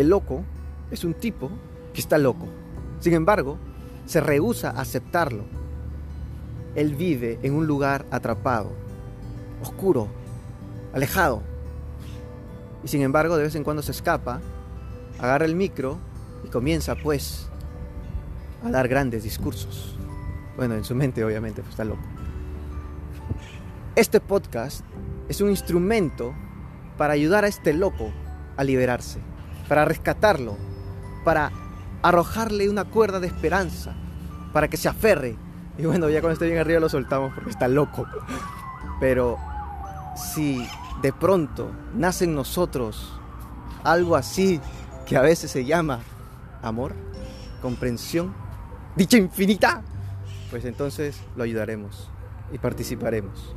El loco es un tipo que está loco. Sin embargo, se rehúsa a aceptarlo. Él vive en un lugar atrapado, oscuro, alejado. Y sin embargo, de vez en cuando se escapa, agarra el micro y comienza pues a dar grandes discursos. Bueno, en su mente obviamente, pues está loco. Este podcast es un instrumento para ayudar a este loco a liberarse, para rescatarlo, para arrojarle una cuerda de esperanza, para que se aferre. Y bueno, ya cuando esté bien arriba lo soltamos porque está loco. Pero si de pronto nace en nosotros algo así que a veces se llama amor, comprensión, dicha infinita, pues entonces lo ayudaremos y participaremos.